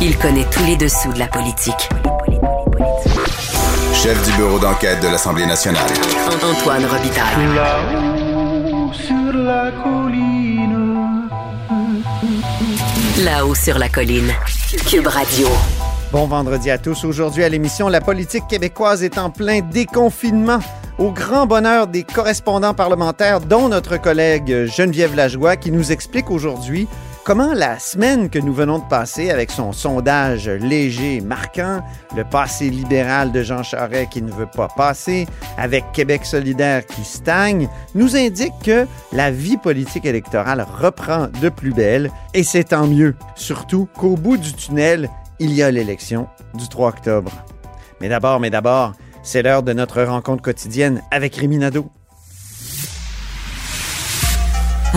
Il connaît tous les dessous de la politique. Chef du bureau d'enquête de l'Assemblée nationale. Antoine Robitaille. Là-haut sur la colline. Là-haut sur la colline. Cube Radio. Bon vendredi à tous. Aujourd'hui à l'émission, la politique québécoise est en plein déconfinement. Au grand bonheur des correspondants parlementaires, dont notre collègue Geneviève Lajoie, qui nous explique aujourd'hui comment la semaine que nous venons de passer avec son sondage léger marquant, le passé libéral de Jean Charest qui ne veut pas passer, avec Québec solidaire qui stagne, nous indique que la vie politique électorale reprend de plus belle et c'est tant mieux. Surtout qu'au bout du tunnel, il y a l'élection du 3 octobre. Mais d'abord, mais d'abord, c'est l'heure de notre rencontre quotidienne avec Rémi Nadeau.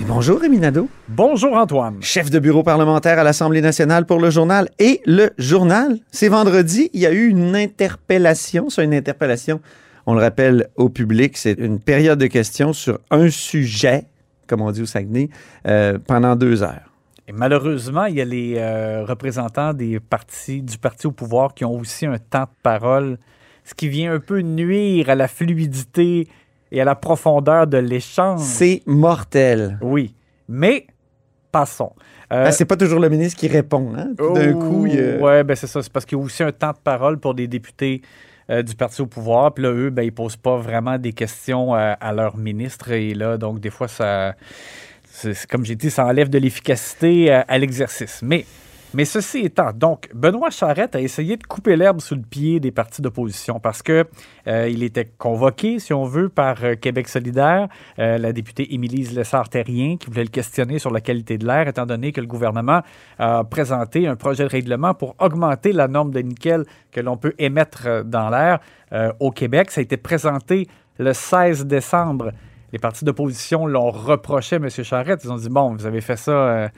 Et bonjour Rémi Nadeau, Bonjour, Antoine. chef de bureau parlementaire à l'Assemblée nationale pour le journal et le journal. C'est vendredi, il y a eu une interpellation, c'est une interpellation, on le rappelle au public, c'est une période de questions sur un sujet, comme on dit au Saguenay, euh, pendant deux heures. Et malheureusement, il y a les euh, représentants des partis, du parti au pouvoir qui ont aussi un temps de parole, ce qui vient un peu nuire à la fluidité et à la profondeur de l'échange. C'est mortel. Oui. Mais, passons. Euh, Ben, c'est pas toujours le ministre qui répond. Hein? Tout D'un coup, il a- Oui, ben c'est ça. C'est parce qu'il y a aussi un temps de parole pour des députés euh, du parti au pouvoir. Puis là, eux, ben, ils posent pas vraiment des questions euh, à leur ministre. Et là, donc, des fois, ça. c'est- Comme j'ai dit, ça enlève de l'efficacité euh, à l'exercice. Mais. Mais ceci étant, donc, Benoît Charette a essayé de couper l'herbe sous le pied des partis d'opposition parce que euh, il était convoqué, si on veut, par euh, Québec solidaire, euh, la députée Émilise Lessard-Terrien, qui voulait le questionner sur la qualité de l'air, étant donné que le gouvernement a présenté un projet de règlement pour augmenter la norme de nickel que l'on peut émettre dans l'air au Québec. Ça a été présenté le 16 décembre. Les partis d'opposition l'ont reproché, M. Charette. Ils ont dit, bon, vous avez fait ça...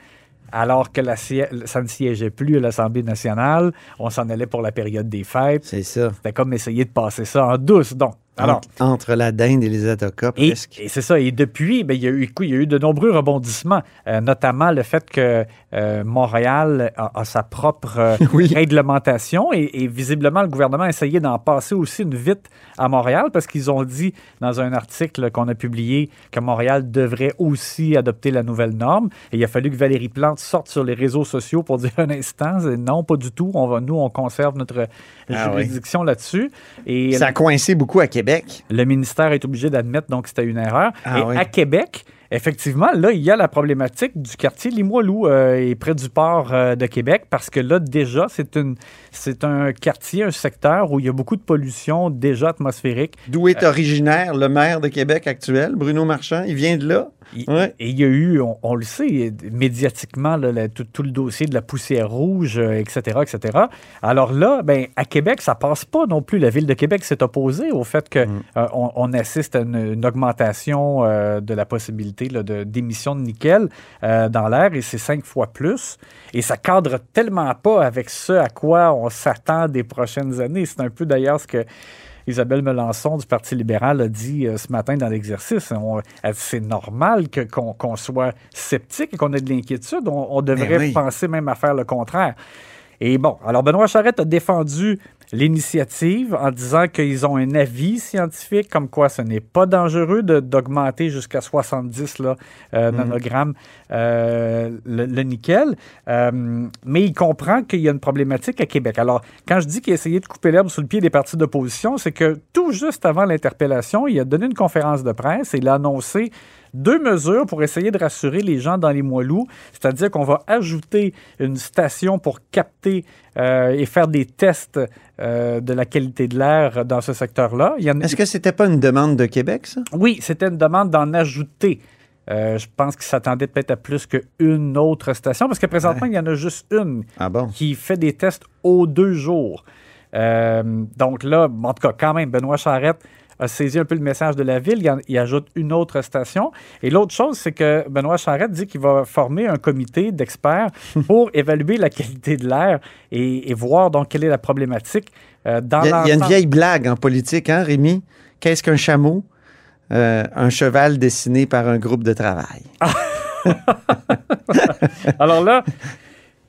alors que la ça ne siégeait plus à l'Assemblée nationale, on s'en allait pour la période des fêtes. C'est ça. C'était comme essayer de passer ça en douce. Donc, alors, Entre, entre la dinde et les et, presque. et c'est ça. Et depuis, ben, il, y a eu, écoute, il y a eu de nombreux rebondissements, euh, notamment le fait que euh, Montréal a, a sa propre euh, Oui. réglementation et, et visiblement, le gouvernement a essayé d'en passer aussi une vite à Montréal parce qu'ils ont dit dans un article qu'on a publié que Montréal devrait aussi adopter la nouvelle norme. Et il a fallu que Valérie Plante sorte sur les réseaux sociaux pour dire un instant, non, pas du tout. On va, nous, on conserve notre Ah oui. juridiction là-dessus. Et Ça a coincé beaucoup à Québec. Le ministère est obligé d'admettre donc que c'était une erreur. Ah et oui. à Québec, effectivement, là, il y a la problématique du quartier Limoilou euh, et près du port euh, de Québec parce que là, déjà, c'est une c'est un quartier, un secteur où il y a beaucoup de pollution déjà atmosphérique. D'où est originaire le maire de Québec actuel, Bruno Marchand? Il vient de là? Il- Ouais. Et il y a eu, on, on le sait, médiatiquement, là, la- tout, tout le dossier de la poussière rouge, euh, etc., etc. Alors là, ben, à Québec, ça passe pas non plus. La ville de Québec s'est opposée au fait que euh, on, on assiste à une, une augmentation euh, de la possibilité de- d'émissions de nickel euh, dans l'air, et c'est cinq fois plus. Et ça cadre tellement pas avec ce à quoi on s'attend des prochaines années. C'est un peu d'ailleurs ce que Isabelle Melançon du Parti libéral a dit euh, ce matin dans l'exercice. C'est normal qu'on soit sceptique et qu'on ait de l'inquiétude. On, on devrait Ben oui. penser même à faire le contraire. Et bon, alors Benoît Charette a défendu l'initiative en disant qu'ils ont un avis scientifique comme quoi ce n'est pas dangereux d'augmenter jusqu'à 70 là, euh, nanogrammes euh, le, le nickel. Euh, mais il comprend qu'il y a une problématique à Québec. Alors, quand je dis qu'il a essayé de couper l'herbe sous le pied des partis d'opposition, c'est que tout juste avant l'interpellation, il a donné une conférence de presse et il a annoncé deux mesures pour essayer de rassurer les gens dans les Moilous, c'est-à-dire qu'on va ajouter une station pour capter euh, et faire des tests euh, de la qualité de l'air dans ce secteur-là. En Est-ce que c'était pas une demande de Québec, ça? oui, c'était une demande d'en ajouter. Euh, je pense qu'il s'attendait peut-être à plus qu'une autre station, parce que présentement, il y en a juste une Ah bon? qui fait des tests aux deux jours. Euh, donc là, en tout cas, quand même, Benoît Charette a saisi un peu le message de la ville. Il, en- il ajoute une autre station. Et l'autre chose, c'est que Benoît Charette dit qu'il va former un comité d'experts pour évaluer la qualité de l'air et, et voir donc quelle est la problématique euh, dans Il y, a, il y a une vieille blague en politique, hein, Rémi? Qu'est-ce qu'un chameau? Euh, un cheval dessiné par un groupe de travail. Alors là,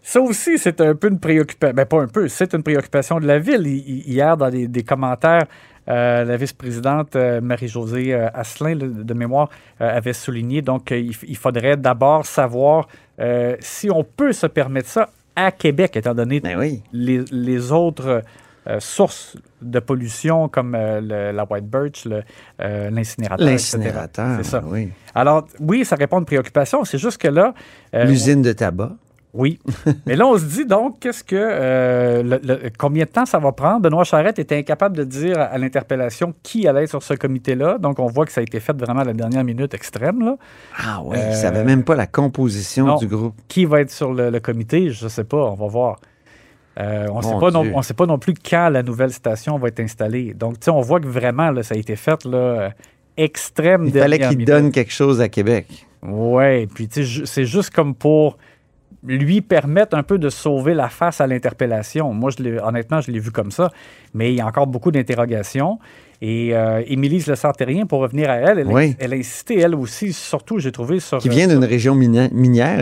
ça aussi, c'est un peu une préoccupation. Ben, pas un peu, c'est une préoccupation de la ville. Hi- hi- Hier, dans des commentaires, euh, la vice-présidente euh, Marie-Josée euh, Asselin, de mémoire, avait souligné donc il faudrait d'abord savoir euh, si on peut se permettre ça à Québec, étant donné Ben oui. les, les autres euh, sources de pollution comme euh, le- la White Birch, euh, l'incinérateur. L'incinérateur. C'est ça. oui. Alors, oui, ça répond à une préoccupation. C'est juste que là. L'usine de tabac. Oui. Mais là, on se dit donc, qu'est-ce que. euh, le- le- combien de temps ça va prendre? Benoît Charette était incapable de dire à, à l'interpellation qui allait être sur ce comité-là. Donc, on voit que ça a été fait vraiment à la dernière minute extrême. Là. Ah oui, Euh, il savait même pas la composition non. du groupe. Qui va être sur le, le comité? Je ne sais pas. On va voir. Euh, on ne sait, pas non- plus quand la nouvelle station va être installée. Donc, tu sais, on voit que vraiment, là, ça a été fait là, extrême Il fallait qu'il donne quelque chose à Québec. Oui, puis tu sais, c'est juste comme pour lui permettre un peu de sauver la face à l'interpellation. Moi, je honnêtement, je l'ai vu comme ça, mais il y a encore beaucoup d'interrogations. Et euh, Émilie Le Sartérien, pour revenir à elle, elle, a- Oui. elle a insisté, elle aussi, surtout, j'ai trouvé sur... Qui vient d'une région minière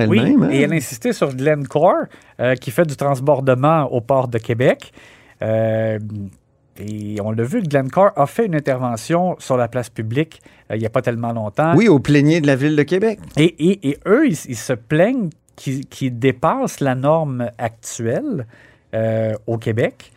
oui, elle-même. hein? et elle a insisté sur Glencore, euh, qui fait du transbordement au port de Québec. Euh, et on l'a vu, Glencore a fait une intervention sur la place publique euh, il n'y a pas tellement longtemps. Oui, au plénier de la ville de Québec. Et, et- et eux, ils, ils se plaignent qu'ils qu'ils dépassent la norme actuelle euh, au Québec,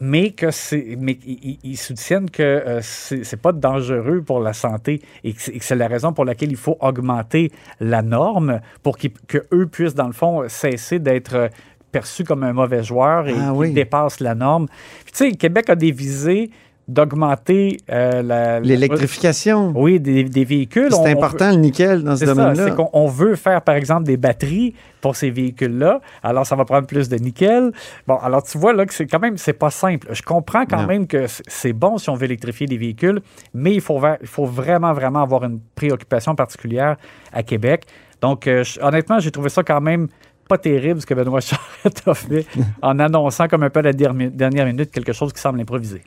mais que c'est, mais ils- soutiennent que euh, c'est c'est pas dangereux pour la santé et que c'est et que c'est la raison pour laquelle il faut augmenter la norme pour qu'ils- que eux puissent dans le fond cesser d'être euh, perçus comme un mauvais joueur et Ah qu'ils oui. dépassent la norme. Puis, tu sais, Québec a des visées d'augmenter euh, la, la- L'électrification. oui, des, des véhicules. C'est on important le nickel dans ce domaine-là. c'est qu'on veut faire, par exemple, des batteries pour ces véhicules-là. Alors, ça va prendre plus de nickel. Bon, alors, tu vois, là, que c'est quand même, c'est pas simple. Je comprends quand Non. même que c'est- bon si on veut électrifier des véhicules, mais il faut, ver- il faut vraiment, vraiment avoir une préoccupation particulière à Québec. Donc, euh, je- honnêtement, j'ai trouvé ça quand même pas terrible ce que Benoît Charette a fait en annonçant comme un peu à la dernière minute quelque chose qui semble improvisé.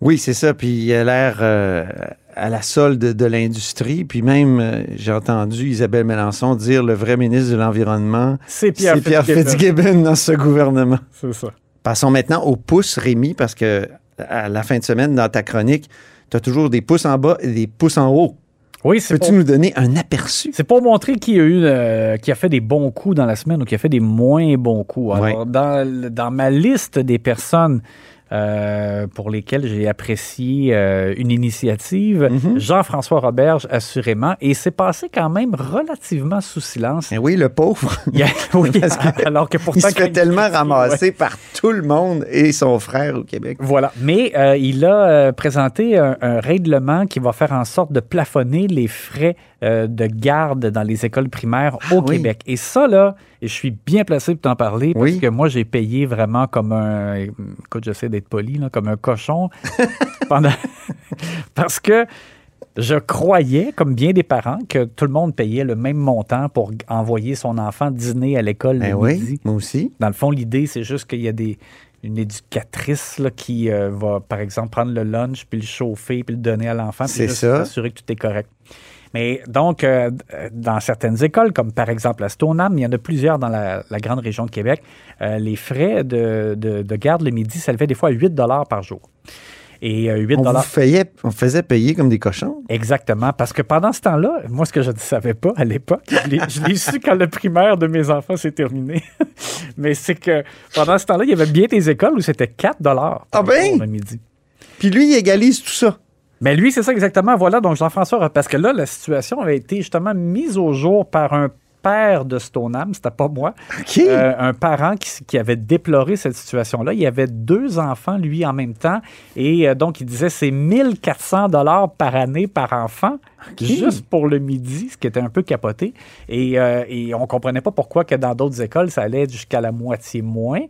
Oui, c'est ça. Puis il a l'air euh, à la solde de, l'industrie. Puis même, euh, j'ai entendu Isabelle Mélenchon dire le vrai ministre de l'Environnement, C'est Pierre, c'est Pierre Fitzgibbon. Fitzgibbon dans ce gouvernement. C'est ça. Passons maintenant aux pouces, Rémi, parce que à la fin de semaine, dans ta chronique, tu as toujours des pouces en bas et des pouces en haut. Oui, c'est Peux-tu pour- nous donner un aperçu? C'est pour montrer qui a eu euh, qui a fait des bons coups dans la semaine ou qui a fait des moins bons coups. Alors, dans, dans ma liste des personnes euh, pour lesquelles j'ai apprécié euh, une initiative, Mhm. Jean-François Roberge, assurément, et c'est passé quand même relativement sous silence. Eh oui, le pauvre. Il y a- oui, Parce que alors que pourtant... Il se fait tellement ramasser par tout le monde et son frère au Québec. Voilà. Mais euh, il a présenté un, un règlement qui va faire en sorte de plafonner les frais de garde dans les écoles primaires au oui. Québec. Et ça, là, et je suis bien placé pour t'en parler parce Oui. que moi, j'ai payé vraiment comme un. Écoute, j'essaie d'être poli, là, comme un cochon. pendant... parce que. Je croyais, comme bien des parents, que tout le monde payait le même montant pour envoyer son enfant dîner à l'école le oui, midi. moi aussi. Dans le fond, l'idée, c'est juste qu'il y a des, une éducatrice là, qui euh, va, par exemple, prendre le lunch, puis le chauffer, puis le donner à l'enfant, puis juste s'assurer que tout est correct. Mais donc, euh, dans certaines écoles, comme par exemple à Stoneham, il y en a plusieurs dans la, la grande région de Québec, euh, les frais de, de- de garde le midi s'élevaient des fois à 8 par jour. Et euh, 8 On vous faisait, on faisait payer comme des cochons? Exactement, parce que pendant ce temps-là, moi, ce que je ne savais pas à l'époque, je l'ai- su quand le primaire de mes enfants s'est terminé, mais c'est que pendant ce temps-là, il y avait bien des écoles où c'était 4 dollars Ah ben! le midi. Puis lui, il égalise tout ça. Mais lui, c'est ça exactement. Voilà, donc Jean-François, parce que là, la situation avait été justement mise au jour par un père de Stoneham, c'était pas moi, euh, un parent qui, qui avait déploré cette situation-là. Il avait deux enfants, lui, en même temps, et euh, donc il disait c'est 1400 dollars par année par enfant. Juste pour le midi, ce qui était un peu capoté. Et, euh, et on comprenait pas pourquoi que dans d'autres écoles, ça allait jusqu'à la moitié moins.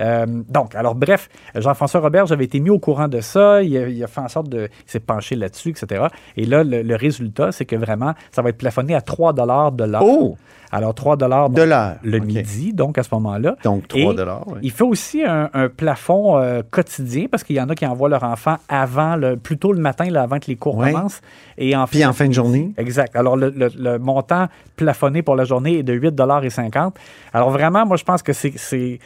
Euh, donc, alors bref, Jean-François Robert, j'avais été mis au courant de ça. Il a, il a fait en sorte de... Il s'est penché là-dessus, etc. Et là, le, le résultat, c'est que vraiment, ça va être plafonné à 3 de l'heure. Oh! Alors, 3 dollars De l'heure. le midi, donc à ce moment-là. Donc, 3 Et dollars. oui. Il fait aussi un, un plafond euh, quotidien parce qu'il y en a qui envoient leur enfant avant, le, plus tôt le matin, là, avant que les cours commencent. Et en Puis en fin journée, Exact. Alors, le, le- le montant plafonné pour la journée est de 8,50 Alors, vraiment, moi, je pense que c'est.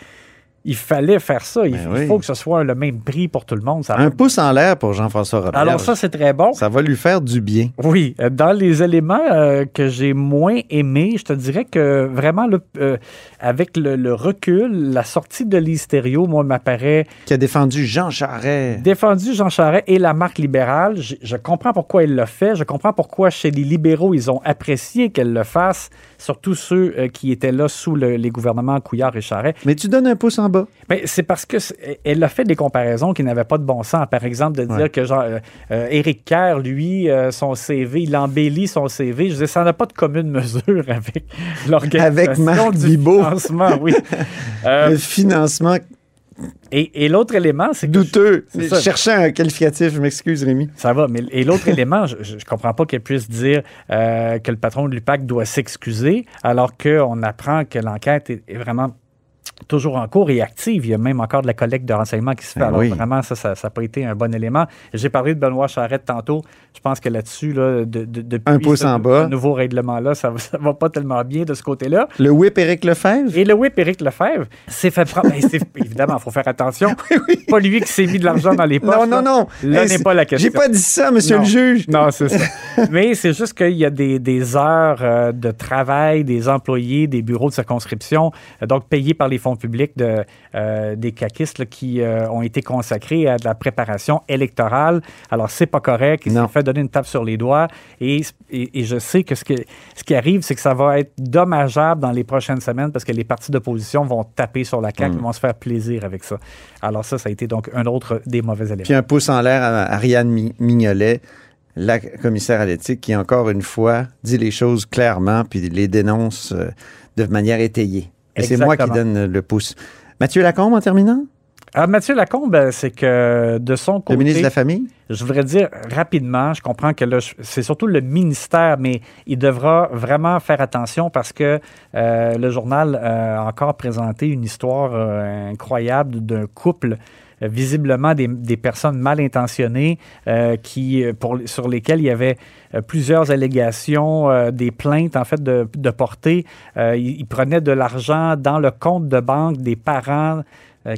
Il fallait faire ça. Il, Ben oui. faut que ce soit le même prix pour tout le monde. Ça un pouce en l'air pour Jean-François Robert. Alors, ça, c'est très bon. Ça va lui faire du bien. Oui, euh, dans les éléments euh, que j'ai moins aimés, je te dirais que vraiment, là, euh, avec le, le recul, la sortie de l'hystério, moi, m'apparaît Qui a défendu Jean Charest. défendu Jean Charest et la marque libérale. Je, je comprends pourquoi il l'a fait. Je comprends pourquoi chez les libéraux, ils ont apprécié qu'elle le fasse, surtout ceux euh, qui étaient là sous le- les gouvernements Couillard et Charest. Mais tu donnes un pouce en bas. Mais c'est parce que elle a fait des comparaisons qui n'avaient pas de bon sens. Par exemple, de dire Ouais. que genre euh, euh, Éric Kerr, lui, son CV, il embellit son CV. Je dire, ça n'a pas de commune mesure avec l'organisation Avec Marc du Bibot. financement, oui. Le financement et et l'autre élément, c'est que douteux. Je cherchais un qualificatif, je m'excuse, Rémi. Ça va, mais et l'autre élément, je, je je comprends pas qu'elle puisse dire euh, que le patron de l'UPAC doit s'excuser, alors qu'on apprend que l'enquête est, est vraiment toujours en cours et active. Il y a même encore de la collecte de renseignements qui se fait. Ben alors oui. vraiment, ça, ça n'a pas été un bon élément. J'ai parlé de Benoît Charette tantôt. Je pense que là-dessus, là, de, de- depuis Un pouce ce, en bas. ce nouveau règlement-là, ça, ça va pas tellement bien de ce côté-là. Le whip Éric Lefebvre? Et le whip Éric Lefebvre s'est fait prendre. Ben, c'est- évidemment, il faut faire attention. Pas lui qui s'est mis de l'argent dans les poches. Non, non, non. Là n'est pas la question. J'ai pas dit ça, monsieur Non. le juge. Non, c'est ça. Mais c'est juste qu'il y a des, des heures euh, de travail des employés des bureaux de circonscription, euh, donc payés par les fonds publics de, euh, des caquistes là, qui euh, ont été consacrés à de la préparation électorale. Alors, c'est pas correct. Il Non. s'est fait donner une tape sur les doigts. Et, et, et je sais que ce, que ce qui arrive, c'est que ça va être dommageable dans les prochaines semaines parce que les partis d'opposition vont taper sur la. CAQ, ils vont se faire plaisir avec ça. Alors ça, ça a été donc un autre des mauvais éléments. Puis un pouce en l'air à Ariane Mi- Mignolet, la commissaire à l'éthique, qui encore une fois dit les choses clairement puis les dénonce euh, de manière étayée. Et c'est moi qui donne le pouce. Mathieu Lacombe, en terminant, Ah, Mathieu Lacombe, euh, c'est que de son le côté, ministre de la Famille? je voudrais dire rapidement, je comprends que là, c'est surtout le ministère, mais il devra vraiment faire attention parce que euh, le journal euh, a encore présenté une histoire euh, incroyable d'un couple. Euh, Visiblement des, des personnes mal intentionnées euh, qui, euh, pour, sur lesquelles il y avait plusieurs allégations, euh, des plaintes en fait de, de portée. Euh, ils, ils prenaient de l'argent dans le compte de banque des parents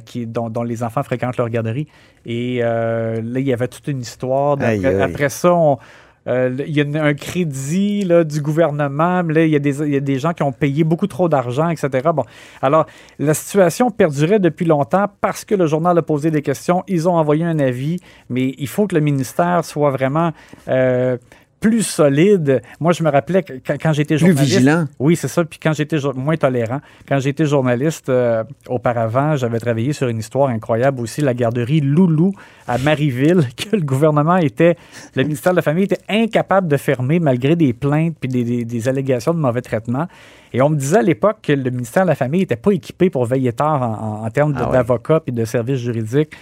qui, dont, dont les enfants fréquentent leur garderie. Et euh, là, il y avait toute une histoire. Après, Aïe, aïe. après ça, on- euh, il y a un crédit là, du gouvernement. mais Là, il y, a des, y a des gens qui ont payé beaucoup trop d'argent, etc. Bon, alors, la situation perdurait depuis longtemps parce que le journal a posé des questions. Ils ont envoyé un avis, mais il faut que le ministère soit vraiment euh, plus solide. Moi, je me rappelais que quand, quand j'étais Plus journaliste... vigilant. Oui, c'est ça. Puis quand j'étais moins tolérant, quand j'étais journaliste euh, auparavant, j'avais travaillé sur une histoire incroyable aussi, la garderie Loulou à Marieville, que le gouvernement était, le ministère de la Famille était incapable de fermer malgré des plaintes puis des, des- des allégations de mauvais traitement. Et on me disait à l'époque que le ministère de la Famille n'était pas équipé pour veiller tard en, en- en termes Ah ouais. d'avocats puis de services juridiques.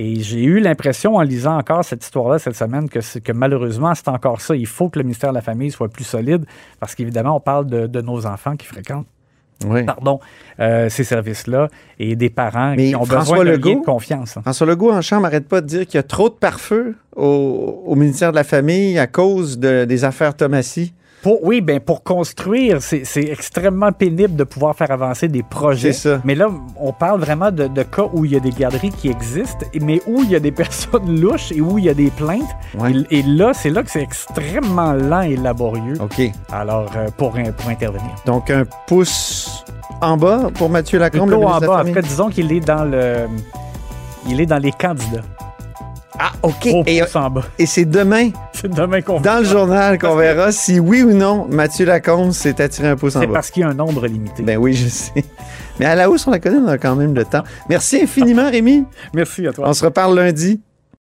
Et j'ai eu l'impression, en lisant encore cette histoire-là cette semaine, que, malheureusement, c'est encore ça. Il faut que le ministère de la Famille soit plus solide parce qu'évidemment, on parle de, de nos enfants qui fréquentent Oui. pardon, euh, ces services-là et des parents Mais qui ont François besoin Legault- de confiance. hein. François Legault, en chambre, n'arrête pas de dire qu'il y a trop de pare-feu au, au ministère de la Famille à cause de- des affaires Thomasy. Pour, oui, ben pour construire, c'est extrêmement pénible de pouvoir faire avancer des projets. C'est ça. Mais là, on parle vraiment de, de cas où il y a des garderies qui existent, mais où il y a des personnes louches et où il y a des plaintes. Ouais. Et, et là, c'est là que c'est extrêmement lent et laborieux. OK. Alors, euh, pour, pour intervenir. Donc, un pouce en bas pour Mathieu Lacombe, le Plutôt en bas, en cas, disons qu'il est dans le... Il est dans les candidats. Ah, OK. Et, pouce en bas. et c'est demain, C'est demain qu'on dans le journal, qu'on verra si oui ou non Mathieu Lacombe s'est attiré un pouce en C'est bas. parce qu'il y a un nombre limité. Ben oui, je sais. Mais à la hausse, on la connaît, on a quand même le temps. Merci infiniment, Rémi. Merci à toi. On se reparle lundi.